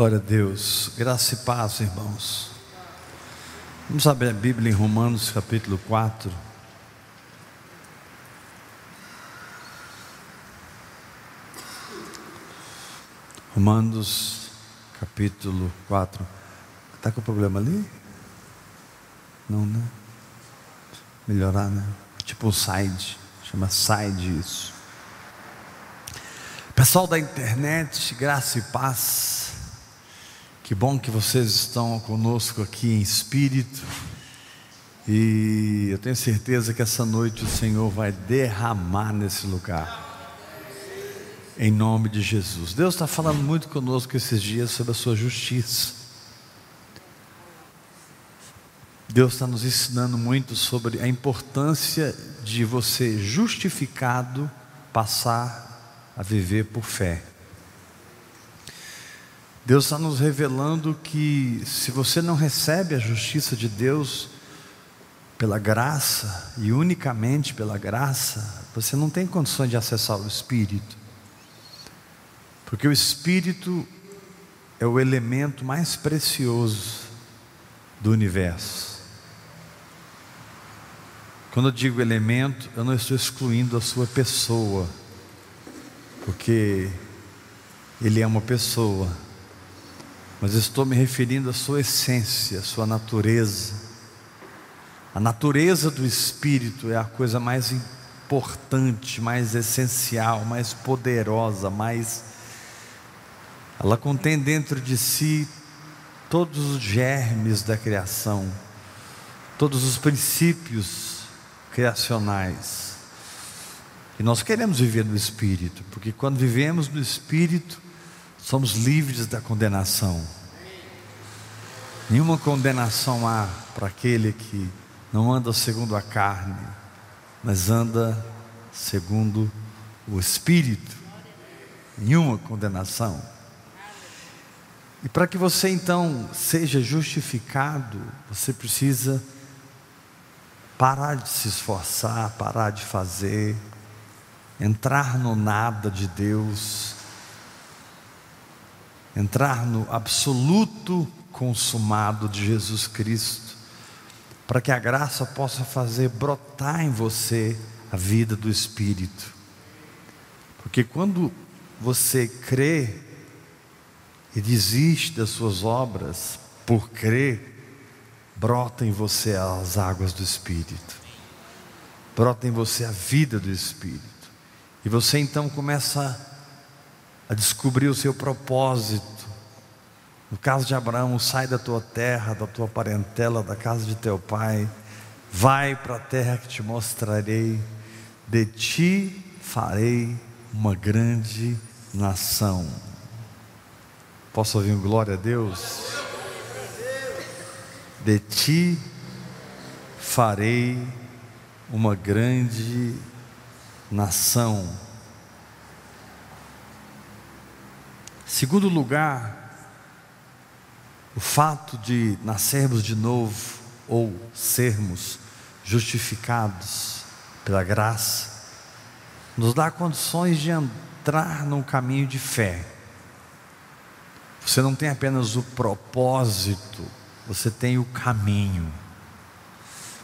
Glória a Deus, graça e paz, irmãos. Vamos abrir a Bíblia em Romanos capítulo 4. Romanos capítulo 4. Está com problema ali? Não, né? Melhorar, né? Tipo um side, chama side isso. Pessoal da internet, graça e paz. Que bom que vocês estão conosco aqui em espírito. E eu tenho certeza que essa noite o Senhor vai derramar nesse lugar. Em nome de Jesus. Deus está falando muito conosco esses dias sobre a sua justiça. Deus está nos ensinando muito sobre a importância de você, justificado, passar a viver por fé. Deus está nos revelando que se você não recebe a justiça de Deus pela graça e unicamente pela graça, você não tem condições de acessar o Espírito, porque o Espírito é o elemento mais precioso do universo. Quando eu digo elemento, eu não estou excluindo a sua pessoa, porque ele é uma pessoa mas estou me referindo à sua essência, à sua natureza. A natureza do Espírito é a coisa mais importante, mais essencial, mais poderosa, mais. Ela contém dentro de si todos os germes da criação, todos os princípios criacionais. E nós queremos viver no Espírito, porque quando vivemos no Espírito, somos livres da condenação. Nenhuma condenação há para aquele que não anda segundo a carne, mas anda segundo o Espírito. Nenhuma condenação. E para que você então seja justificado, você precisa parar de se esforçar, parar de fazer, entrar no nada de Deus entrar no absoluto consumado de Jesus Cristo, para que a graça possa fazer brotar em você a vida do Espírito. Porque quando você crê e desiste das suas obras por crer, brota em você as águas do Espírito, brota em você a vida do Espírito, e você então começa a a descobrir o seu propósito. No caso de Abraão, sai da tua terra, da tua parentela, da casa de teu pai, vai para a terra que te mostrarei, de ti farei uma grande nação. Posso ouvir um glória a Deus? De ti farei uma grande nação. Segundo lugar, o fato de nascermos de novo ou sermos justificados pela graça, nos dá condições de entrar num caminho de fé. Você não tem apenas o propósito, você tem o caminho.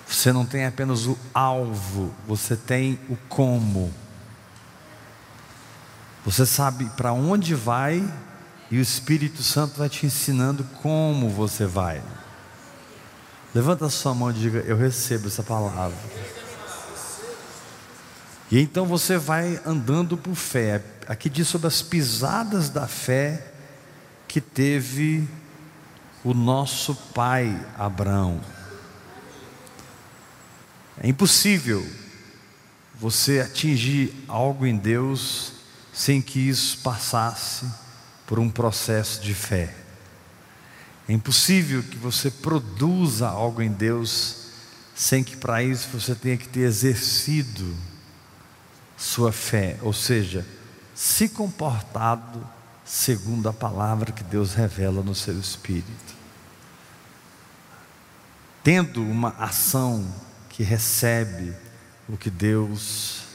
Você não tem apenas o alvo, você tem o como. Você sabe para onde vai e o Espírito Santo vai te ensinando como você vai. Levanta a sua mão e diga: Eu recebo essa palavra. E então você vai andando por fé. Aqui diz sobre as pisadas da fé que teve o nosso pai Abraão. É impossível você atingir algo em Deus sem que isso passasse por um processo de fé. É impossível que você produza algo em Deus sem que para isso você tenha que ter exercido sua fé, ou seja, se comportado segundo a palavra que Deus revela no seu espírito. Tendo uma ação que recebe o que Deus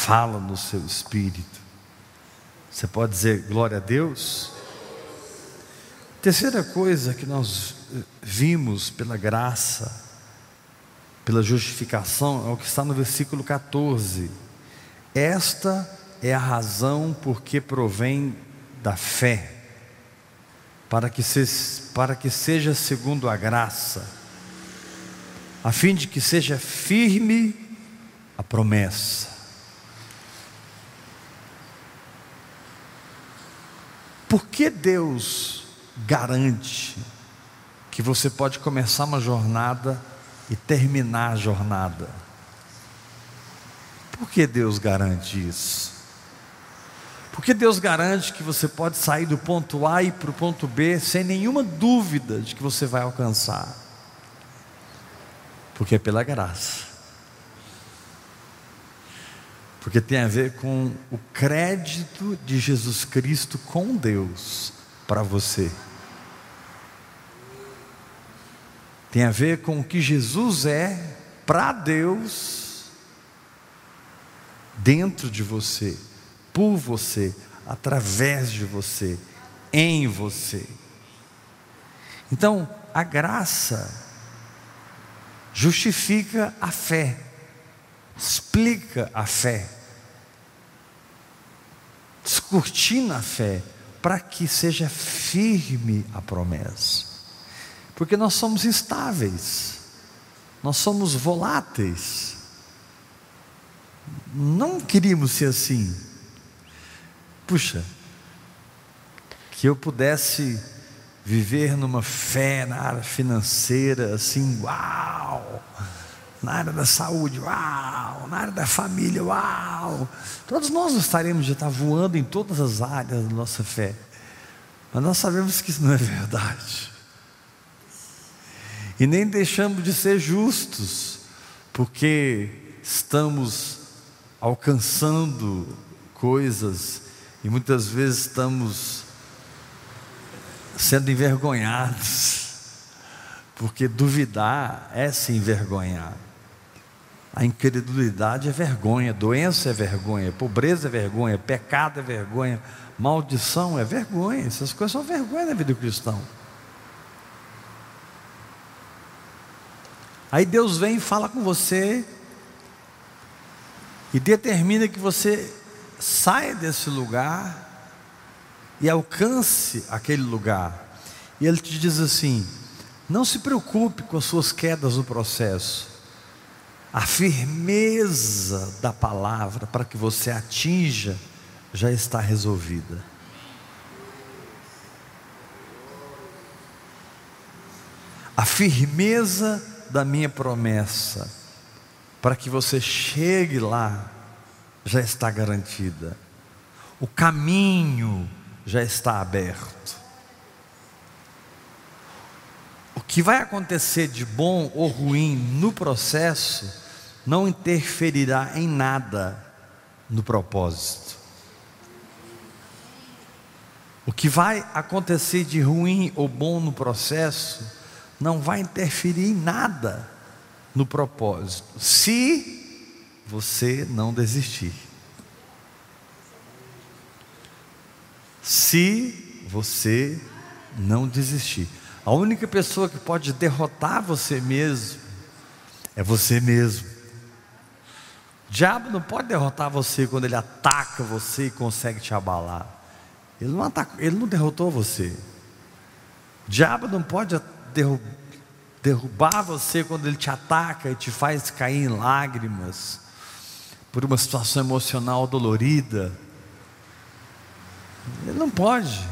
fala no seu espírito. Você pode dizer glória a Deus? Terceira coisa que nós vimos pela graça, pela justificação, é o que está no versículo 14. Esta é a razão por que provém da fé, para que, se, para que seja segundo a graça, a fim de que seja firme a promessa. Por que Deus garante que você pode começar uma jornada e terminar a jornada? Por que Deus garante isso? Porque Deus garante que você pode sair do ponto A e para o ponto B sem nenhuma dúvida de que você vai alcançar. Porque é pela graça porque tem a ver com o crédito de Jesus Cristo com Deus para você. Tem a ver com o que Jesus é para Deus dentro de você, por você, através de você, em você. Então, a graça justifica a fé explica a fé, descortina a fé, para que seja firme a promessa. Porque nós somos instáveis, nós somos voláteis. Não queríamos ser assim. Puxa, que eu pudesse viver numa fé na área financeira assim, uau! Na área da saúde, uau, na área da família, uau. Todos nós gostaríamos de estar voando em todas as áreas da nossa fé, mas nós sabemos que isso não é verdade. E nem deixamos de ser justos, porque estamos alcançando coisas e muitas vezes estamos sendo envergonhados, porque duvidar é se envergonhar. A incredulidade é vergonha, doença é vergonha, pobreza é vergonha, pecado é vergonha, maldição é vergonha. Essas coisas são vergonha na vida do cristão. Aí Deus vem e fala com você e determina que você saia desse lugar e alcance aquele lugar. E Ele te diz assim: não se preocupe com as suas quedas no processo a firmeza da palavra para que você atinja já está resolvida. A firmeza da minha promessa para que você chegue lá já está garantida. O caminho já está aberto. O que vai acontecer de bom ou ruim no processo não interferirá em nada no propósito. O que vai acontecer de ruim ou bom no processo não vai interferir em nada no propósito, se você não desistir. Se você não desistir. A única pessoa que pode derrotar você mesmo é você mesmo. O diabo não pode derrotar você quando ele ataca você e consegue te abalar. Ele não, ataca, ele não derrotou você. O diabo não pode derrubar você quando ele te ataca e te faz cair em lágrimas por uma situação emocional dolorida. Ele não pode.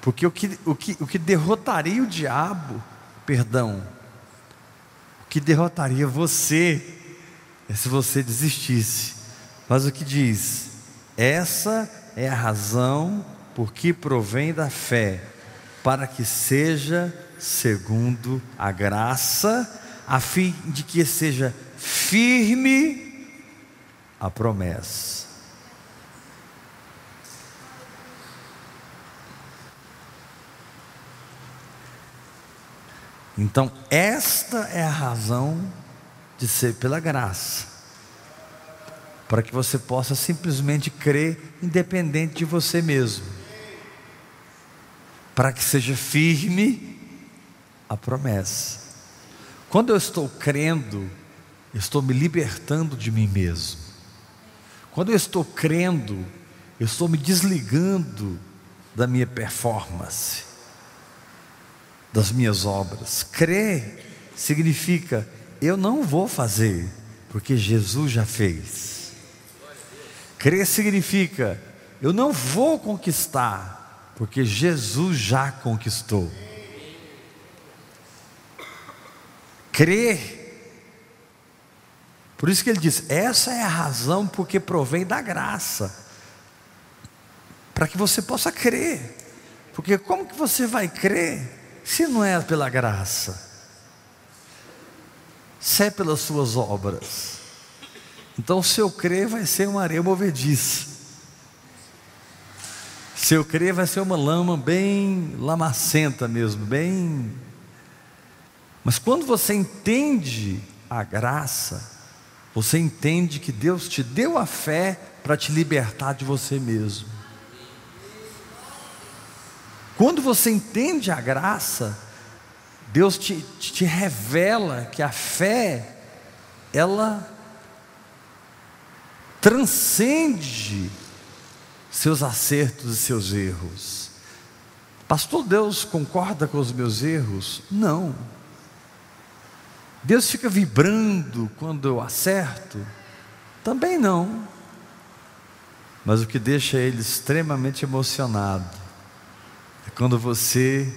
Porque o que, o que, o que derrotaria o diabo, perdão, o que derrotaria você é se você desistisse. Mas o que diz? Essa é a razão por que provém da fé, para que seja segundo a graça, a fim de que seja firme a promessa. Então, esta é a razão de ser pela graça. para que você possa simplesmente crer, independente de você mesmo, para que seja firme a promessa. Quando eu estou crendo, eu estou me libertando de mim mesmo. Quando eu estou crendo, eu estou me desligando da minha performance, das minhas obras. Crer significa eu não vou fazer, porque Jesus já fez. Crer significa eu não vou conquistar, porque Jesus já conquistou. Crer por isso que ele diz: essa é a razão porque provém da graça, para que você possa crer. Porque como que você vai crer se não é pela graça? Se é pelas suas obras. Então, se eu crer, vai ser uma areia movediça. Se eu crer, vai ser uma lama bem lamacenta mesmo, bem. Mas quando você entende a graça, você entende que Deus te deu a fé para te libertar de você mesmo. Quando você entende a graça, Deus te, te revela que a fé, ela transcende seus acertos e seus erros. Pastor, Deus concorda com os meus erros? Não. Deus fica vibrando quando eu acerto? Também não. Mas o que deixa ele extremamente emocionado quando você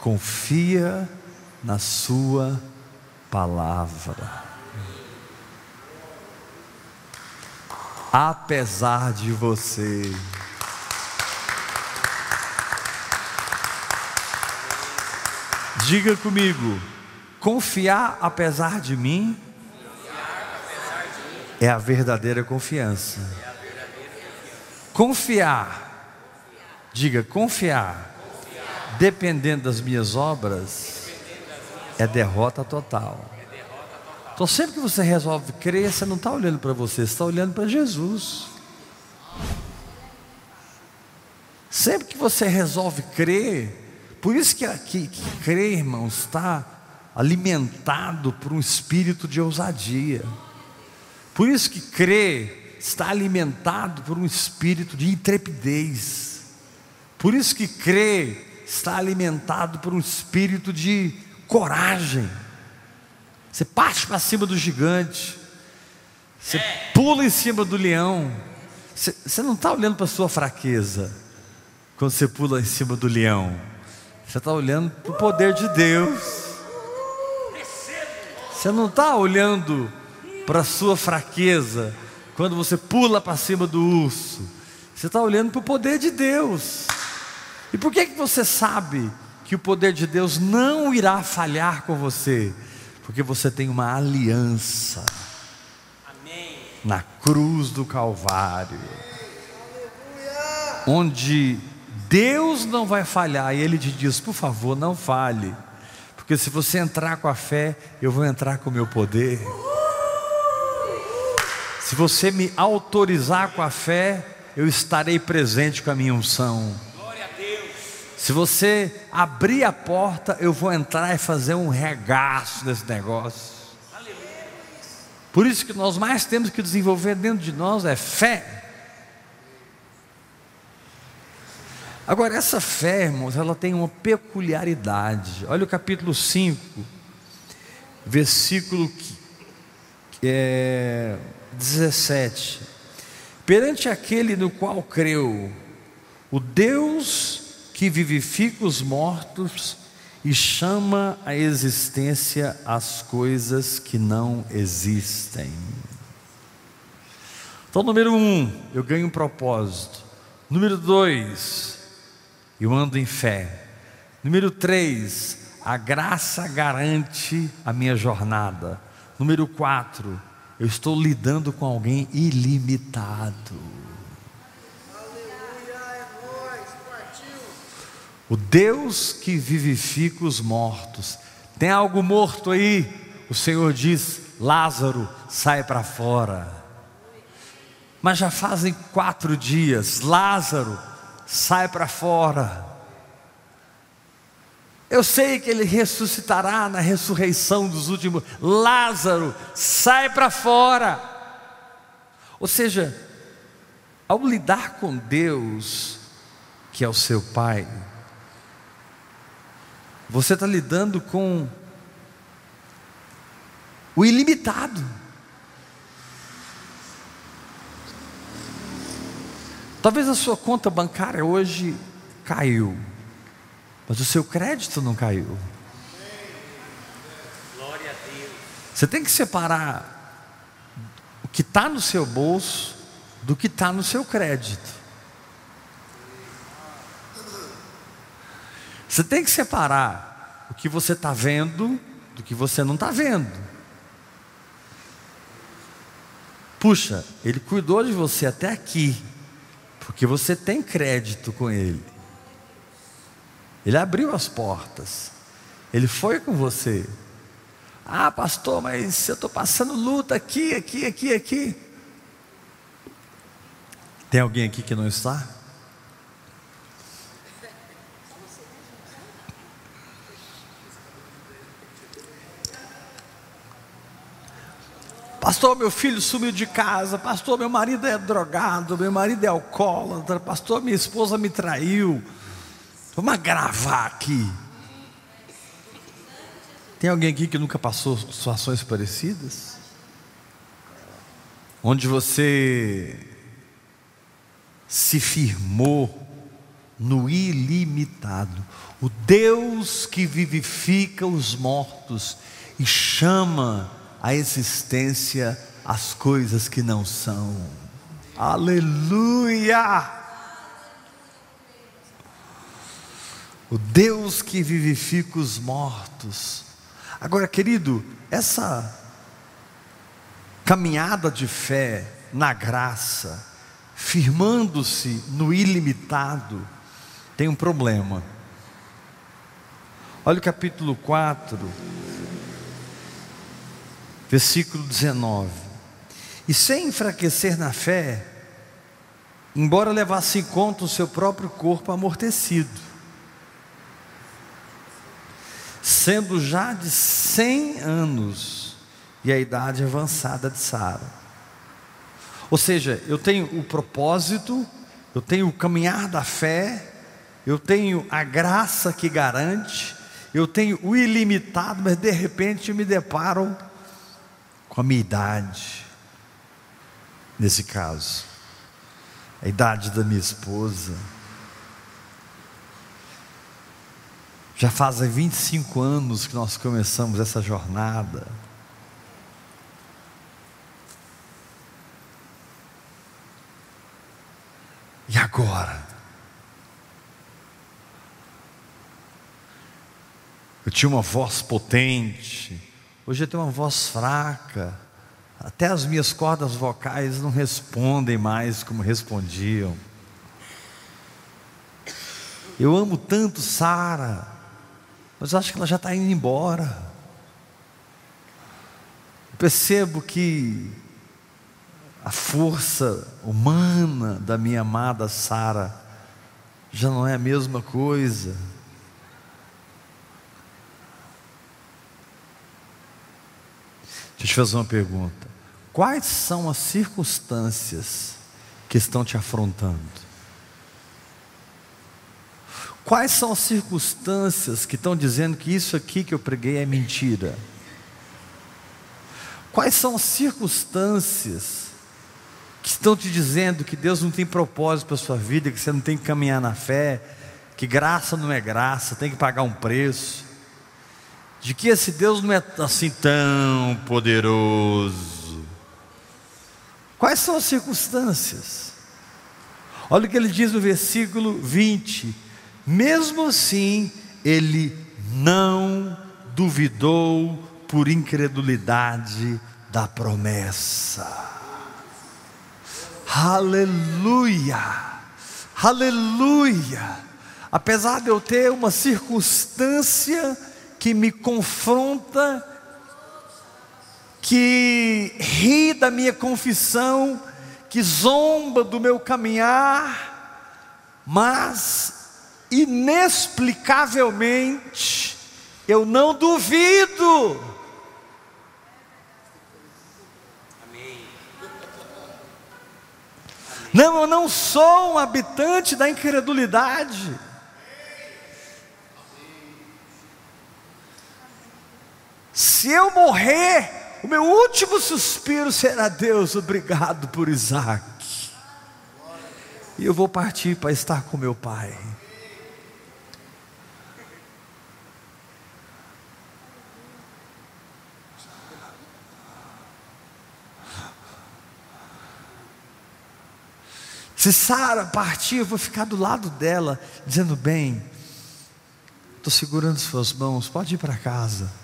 confia na Sua palavra. Apesar de você. Diga comigo, Confiar apesar de mim é a verdadeira confiança. Confiar, diga confiar, dependendo das minhas obras, é derrota total. Então, sempre que você resolve crer, você não está olhando para você, você está olhando para Jesus. Sempre que você resolve crer, por isso que, que, que crer, irmãos, está alimentado por um espírito de ousadia. Por isso que crer está alimentado por um espírito de intrepidez. Por isso que crer está alimentado por um espírito de coragem. Você parte para cima do gigante, você pula em cima do leão. Você, você não está olhando para a sua fraqueza quando você pula em cima do leão. Você está olhando para o poder de Deus. Você não está olhando para a sua fraqueza quando você pula para cima do urso. Você está olhando para o poder de Deus. E por que, que você sabe que o poder de Deus não irá falhar com você? Porque você tem uma aliança Amém. na cruz do Calvário, onde Deus não vai falhar, e Ele te diz: por favor, não falhe. Porque se você entrar com a fé, eu vou entrar com o meu poder. Se você me autorizar com a fé, eu estarei presente com a minha unção. Se você abrir a porta, eu vou entrar e fazer um regaço nesse negócio. Por isso que nós mais temos que desenvolver dentro de nós é fé. Agora, essa fé, irmãos, ela tem uma peculiaridade. Olha o capítulo 5, versículo é, 17. Perante aquele no qual creu, o Deus que vivifica os mortos e chama a existência as coisas que não existem. Então, número um, eu ganho um propósito. Número dois, eu ando em fé. Número três, a graça garante a minha jornada. Número quatro, eu estou lidando com alguém ilimitado. O Deus que vivifica os mortos. Tem algo morto aí? O Senhor diz: Lázaro, sai para fora. Mas já fazem quatro dias, Lázaro, sai para fora. Eu sei que ele ressuscitará na ressurreição dos últimos. Lázaro, sai para fora. Ou seja, ao lidar com Deus, que é o seu Pai, você está lidando com o ilimitado. Talvez a sua conta bancária hoje caiu, mas o seu crédito não caiu. Você tem que separar o que está no seu bolso do que está no seu crédito. Você tem que separar o que você está vendo do que você não está vendo. Puxa, ele cuidou de você até aqui, porque você tem crédito com ele. Ele abriu as portas, ele foi com você. Ah, pastor, mas eu estou passando luta aqui, aqui, aqui, aqui. Tem alguém aqui que não está? Pastor, meu filho sumiu de casa. Pastor, meu marido é drogado. Meu marido é alcoólatra. Pastor, minha esposa me traiu. Vamos gravar aqui. Tem alguém aqui que nunca passou situações parecidas? Onde você se firmou no ilimitado. O Deus que vivifica os mortos e chama a existência as coisas que não são. Aleluia! O Deus que vivifica os mortos. Agora, querido, essa caminhada de fé na graça, firmando-se no ilimitado, tem um problema. Olha o capítulo 4, versículo 19. E sem enfraquecer na fé, embora levasse em conta o seu próprio corpo amortecido, sendo já de cem anos e a idade avançada de Sara. Ou seja, eu tenho o propósito, eu tenho o caminhar da fé, eu tenho a graça que garante, eu tenho o ilimitado, mas de repente me deparo com a minha idade, nesse caso, a idade da minha esposa. Já fazem 25 anos que nós começamos essa jornada. E agora? Eu tinha uma voz potente, Hoje eu tenho uma voz fraca. Até as minhas cordas vocais não respondem mais como respondiam. Eu amo tanto Sara, mas acho que ela já está indo embora. Eu percebo que a força humana da minha amada Sara já não é a mesma coisa. Deixa eu te fazer uma pergunta. Quais são as circunstâncias que estão te afrontando? Quais são as circunstâncias que estão dizendo que isso aqui que eu preguei é mentira? Quais são as circunstâncias que estão te dizendo que Deus não tem propósito para a sua vida, que você não tem que caminhar na fé, que graça não é graça, tem que pagar um preço? De que esse Deus não é assim tão poderoso. Quais são as circunstâncias? Olha o que ele diz no versículo 20: mesmo assim, ele não duvidou por incredulidade da promessa. Aleluia! Aleluia! Apesar de eu ter uma circunstância que me confronta, que ri da minha confissão, que zomba do meu caminhar, mas inexplicavelmente eu não duvido. Não, eu não sou um habitante da incredulidade. Se eu morrer, o meu último suspiro será: Deus, obrigado por Isaac. E eu vou partir para estar com meu pai. Se Sara partir, eu vou ficar do lado dela, dizendo: Bem, estou segurando suas mãos, pode ir para casa.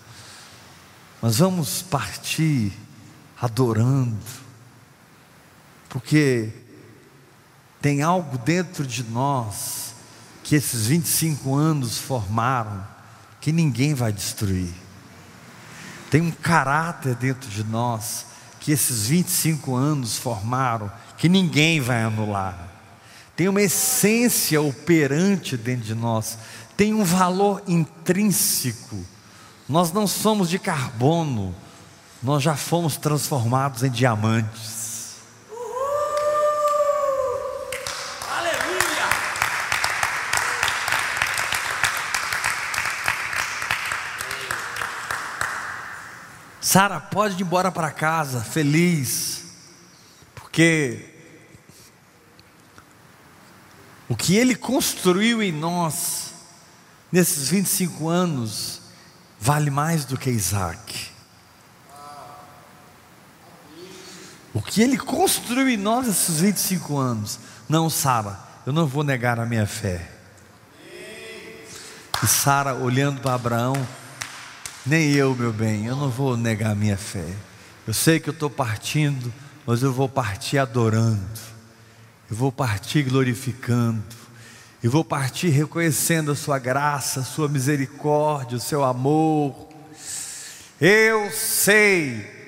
Mas vamos partir adorando, porque tem algo dentro de nós que esses 25 anos formaram que ninguém vai destruir. Tem um caráter dentro de nós que esses 25 anos formaram que ninguém vai anular. Tem uma essência operante dentro de nós, tem um valor intrínseco. Nós não somos de carbono, nós já fomos transformados em diamantes. Aleluia! Sara pode ir embora para casa feliz, porque o que Ele construiu em nós, nesses 25 anos, vale mais do que Isaac. O que Ele construiu em nós nesses 25 anos, não, Sara, eu não vou negar a minha fé. E Sara, olhando para Abraão, nem eu, meu bem, eu não vou negar a minha fé. Eu sei que eu estou partindo, mas eu vou partir adorando eu vou partir glorificando, eu vou partir reconhecendo a Sua graça, a Sua misericórdia, o Seu amor. Eu sei.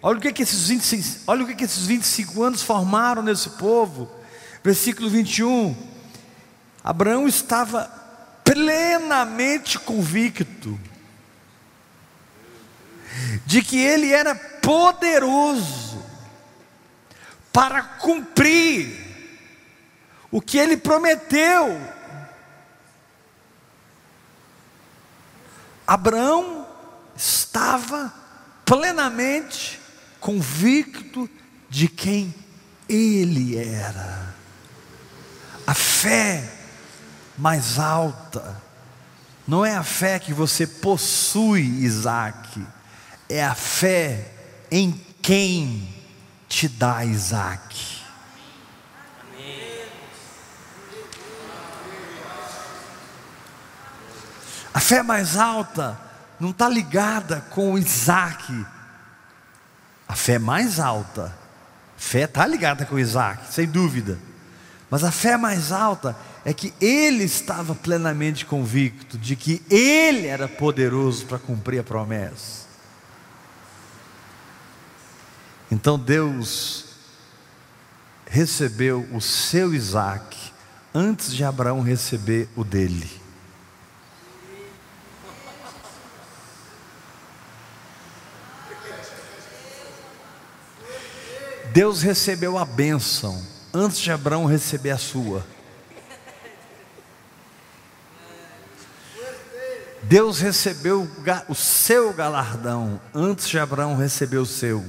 Olha o que, que esses 25, olha o que, que esses 25 anos formaram nesse povo. Versículo 21. Abraão estava plenamente convicto de que ele era poderoso para cumprir o que ele prometeu. Abraão estava plenamente convicto de quem ele era. A fé mais alta não é a fé que você possui, Isaac, é a fé em quem te dá Isaac. A fé mais alta não está ligada com Isaac. A fé mais alta, fé está ligada com Isaac, sem dúvida. Mas a fé mais alta é que ele estava plenamente convicto de que ele era poderoso para cumprir a promessa. Então Deus recebeu o seu Isaac antes de Abraão receber o dele. Deus recebeu a bênção antes de Abraão receber a sua. Deus recebeu o seu galardão antes de Abraão receber o seu.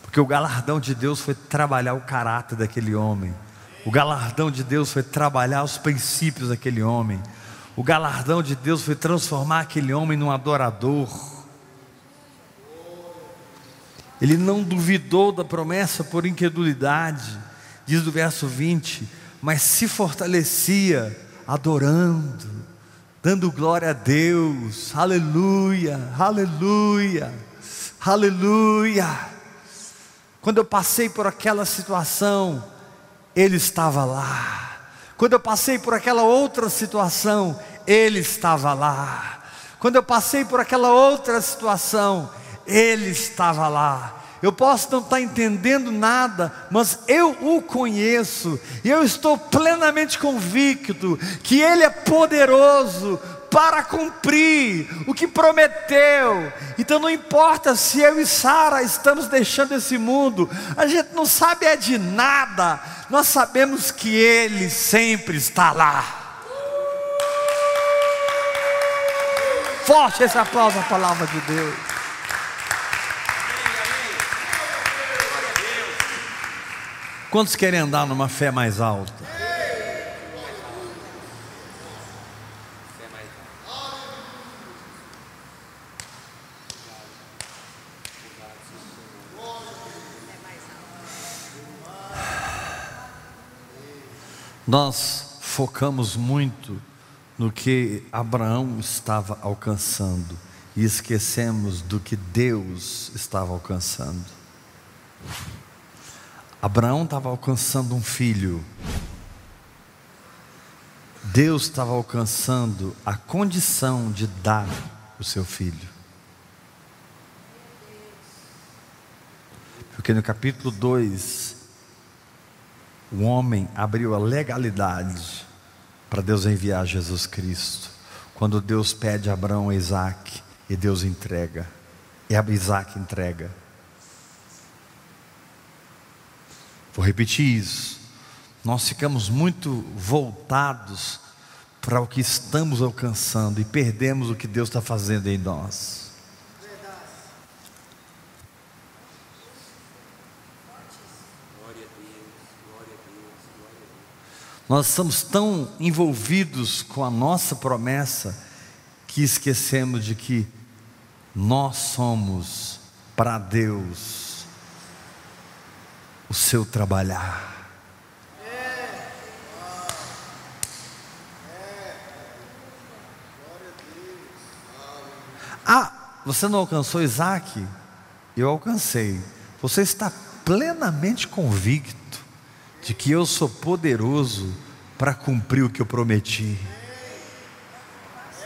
Porque o galardão de Deus foi trabalhar o caráter daquele homem. O galardão de Deus foi trabalhar os princípios daquele homem. O galardão de Deus foi transformar aquele homem num adorador. Ele não duvidou da promessa por incredulidade, diz o verso 20, mas se fortalecia adorando, dando glória a Deus, aleluia, aleluia, aleluia. Quando eu passei por aquela situação, Ele estava lá. Quando eu passei por aquela outra situação, Ele estava lá. Quando eu passei por aquela outra situação, ele estava lá. eu posso não estar entendendo nada, mas eu o conheço, e eu estou plenamente convicto que Ele é poderoso para cumprir o que prometeu. Então não importa se eu e Sara estamos deixando esse mundo, a gente não sabe é de nada, nós sabemos que Ele sempre está lá. Forte esse aplauso à palavra de Deus. Quantos querem andar numa fé mais alta? Nós focamos muito no que Abraão estava alcançando e esquecemos do que Deus estava alcançando. Abraão estava alcançando um filho, Deus estava alcançando a condição de dar o seu filho. Porque no capítulo 2, o homem abriu a legalidade para Deus enviar Jesus Cristo. Quando Deus pede a Abraão e Isaac, e Deus entrega, e Isaac entrega. Vou repetir isso. Nós ficamos muito voltados para o que estamos alcançando e perdemos o que Deus está fazendo em nós. Nós estamos tão envolvidos com a nossa promessa que esquecemos de que nós somos para Deus o seu trabalhar. Ah, você não alcançou Isaac? Eu alcancei. Você está plenamente convicto de que eu sou poderoso para cumprir o que eu prometi.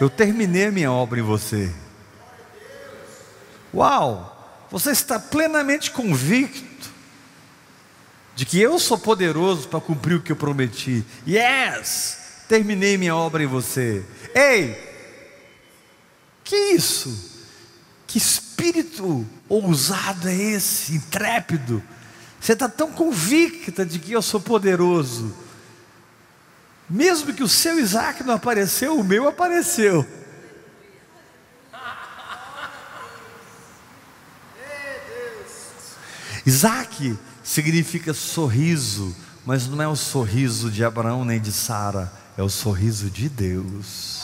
Eu terminei a minha obra em você. Uau! Você está plenamente convicto de que eu sou poderoso para cumprir o que eu prometi. Yes! Terminei minha obra em você. Ei! Que isso? Que espírito ousado é esse, intrépido? Você está tão convicta de que eu sou poderoso. Mesmo que o seu Isaac não apareceu, o meu apareceu. Isaac significa sorriso, mas não é o sorriso de Abraão nem de Sara, é o sorriso de Deus.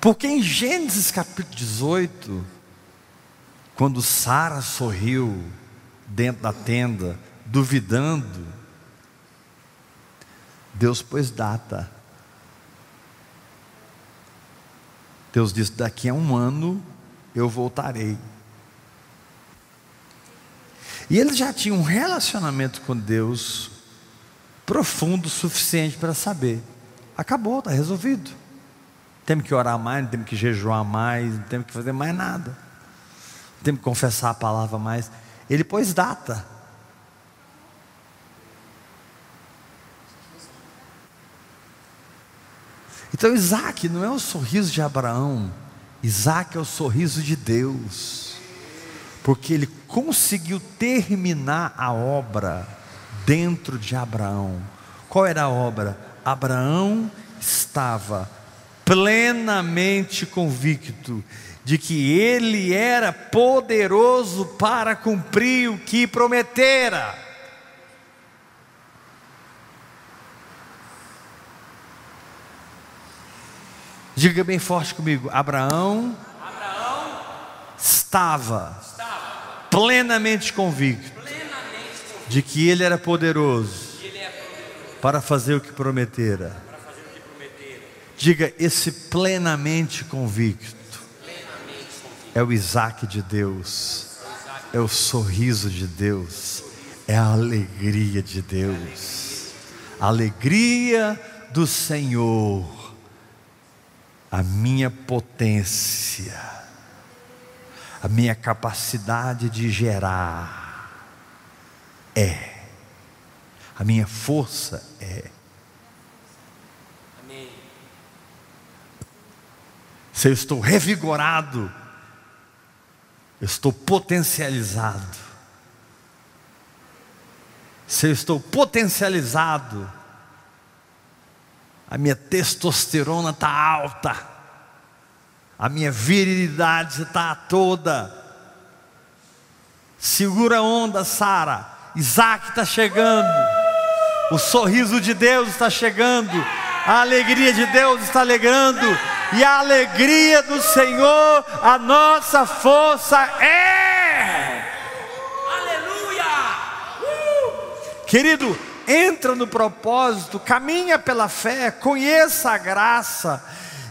Porque em Gênesis capítulo 18, quando Sara sorriu dentro da tenda, duvidando, Deus pôs data. Deus disse: daqui a um ano eu voltarei. E ele já tinha um relacionamento com Deus profundo o suficiente para saber. Acabou, está resolvido temos que orar mais, não temos que jejuar mais, não temos que fazer mais nada. Não temos que confessar a palavra mais. Ele pôs data. Então Isaac não é o sorriso de Abraão, Isaac é o sorriso de Deus, porque ele conseguiu terminar a obra dentro de Abraão. Qual era a obra? Abraão estava plenamente convicto de que ele era poderoso para cumprir o que prometera. Diga bem forte comigo: Abraão, Abraão estava, estava plenamente, convicto plenamente convicto de que ele era poderoso, ele poderoso para fazer o que prometera. Diga esse plenamente convicto. É o Isaac de Deus, é o sorriso de Deus, é a alegria de Deus. Alegria do Senhor a minha potência, a minha capacidade de gerar é, a minha força é. Amém. Se eu estou revigorado, eu estou potencializado. Se eu estou potencializado, a minha testosterona está alta, a minha virilidade está toda. Segura a onda, Sara. Isaac está chegando, o sorriso de Deus está chegando, a alegria de Deus está alegrando, e a alegria do Senhor, a nossa força é. Aleluia! Uh! Querido, entra no propósito, caminha pela fé, conheça a graça,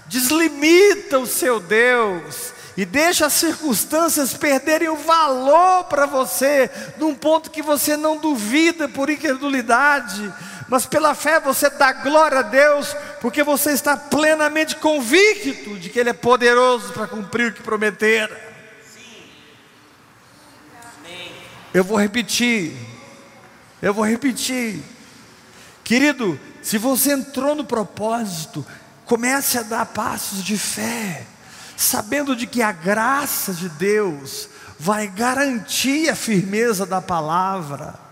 deslimita o seu Deus e deixa as circunstâncias perderem o valor para você, num ponto que você não duvida por incredulidade, mas pela fé você dá glória a Deus, porque você está plenamente convicto de que Ele é poderoso para cumprir o que prometer. Eu vou repetir, eu vou repetir. Querido, se você entrou no propósito, comece a dar passos de fé, sabendo de que a graça de Deus vai garantir a firmeza da palavra.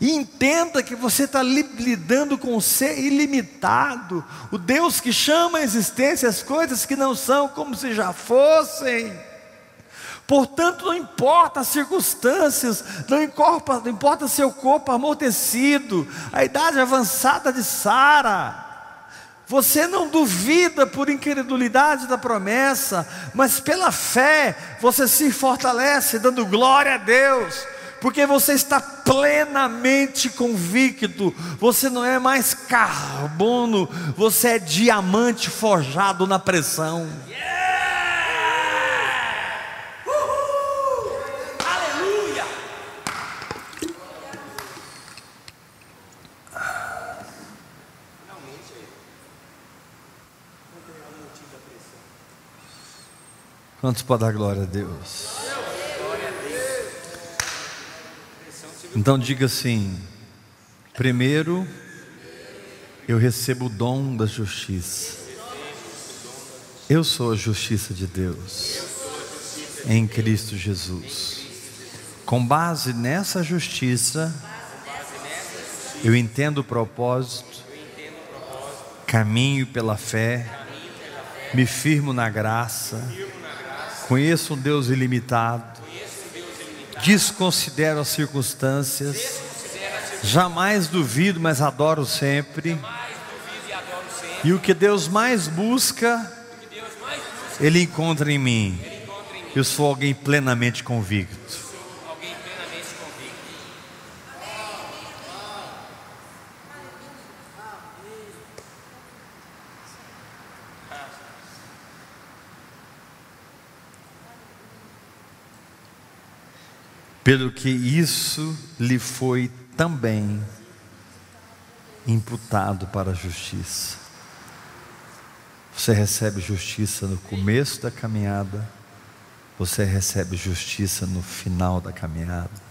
E entenda que você está lidando com o ser ilimitado, o Deus que chama a existência as coisas que não são como se já fossem. Portanto, não importa as circunstâncias, não importa, não importa seu corpo amortecido, a idade avançada de Sara. Você não duvida por incredulidade da promessa, mas pela fé você se fortalece, dando glória a Deus, porque você está plenamente convicto, você não é mais carbono, você é diamante forjado na pressão. Yeah! Quantos podem dar glória a Deus? Então diga assim: primeiro, eu recebo o dom da justiça. Eu sou a justiça de Deus em Cristo Jesus. Com base nessa justiça, eu entendo o propósito, caminho pela fé, me firmo na graça Conheço um Deus ilimitado. Desconsidero as circunstâncias. Jamais duvido, mas adoro sempre. E o que Deus mais busca, Ele encontra em mim. Eu sou alguém plenamente convicto. Pelo que isso lhe foi também imputado para a justiça. Você recebe justiça no começo da caminhada, você recebe justiça no final da caminhada.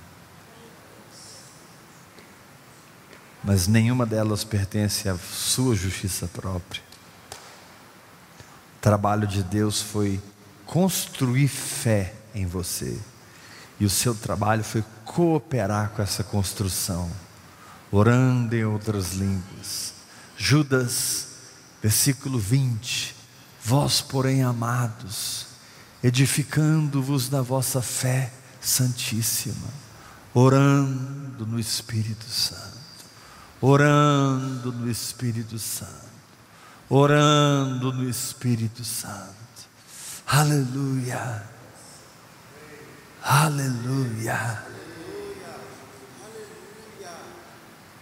Mas nenhuma delas pertence à sua justiça própria. O trabalho de Deus foi construir fé em você. E o seu trabalho foi cooperar com essa construção, orando em outras línguas. Judas, versículo 20: Vós, porém, amados, edificando-vos na vossa fé santíssima, orando no Espírito Santo, orando no Espírito Santo, orando no Espírito Santo. Aleluia. Aleluia.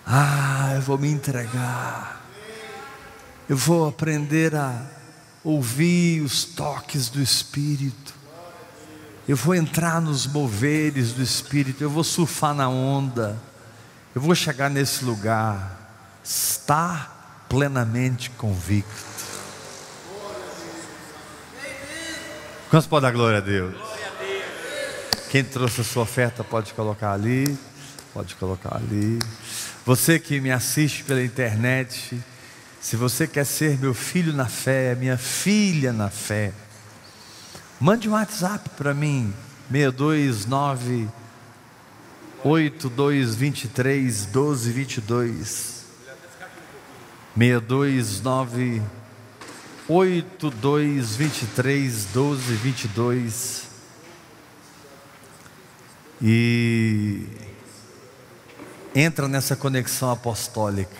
Ah, eu vou me entregar. Eu vou aprender a ouvir os toques do Espírito. Eu vou entrar nos moveres do Espírito. Eu vou surfar na onda. Eu vou chegar nesse lugar. Estar plenamente convicto. Quantos pode dar glória a Deus? Quem trouxe a sua oferta pode colocar ali. Pode colocar ali. Você que me assiste pela internet, se você quer ser meu filho na fé, minha filha na fé, mande um WhatsApp para mim, 629 8223 1222. 629 8223 1222. E entra nessa conexão apostólica.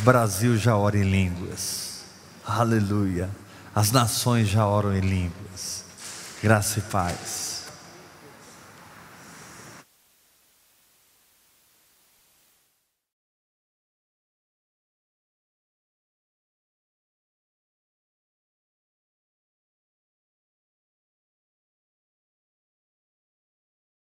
O Brasil já ora em línguas. Aleluia. As nações já oram em línguas. Graça e paz.